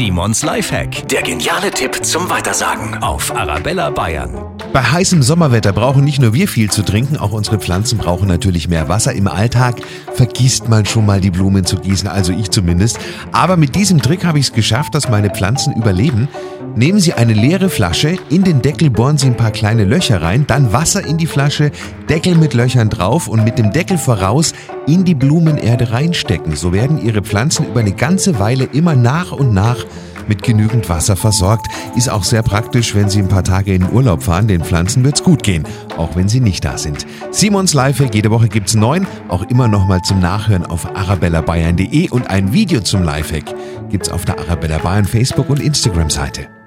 Simons Lifehack. Der geniale Tipp zum Weitersagen auf Arabella Bayern. Bei heißem Sommerwetter brauchen nicht nur wir viel zu trinken, auch unsere Pflanzen brauchen natürlich mehr Wasser. Im Alltag vergisst man schon mal die Blumen zu gießen, also ich zumindest. Aber mit diesem Trick habe ich es geschafft, dass meine Pflanzen überleben. Nehmen Sie eine leere Flasche, in den Deckel bohren Sie ein paar kleine Löcher rein, dann Wasser in die Flasche, Deckel mit Löchern drauf und mit dem Deckel voraus in die Blumenerde reinstecken. So werden Ihre Pflanzen über eine ganze Weile immer nach und nach mit genügend Wasser versorgt. Ist auch sehr praktisch, wenn Sie ein paar Tage in den Urlaub fahren. Den Pflanzen wird's gut gehen, auch wenn sie nicht da sind. Simons Lifehack, jede Woche gibt's neun, auch immer noch mal zum Nachhören auf arabellabayern.de und ein Video zum Lifehack gibt's auf der Arabella Bayern Facebook und Instagram Seite.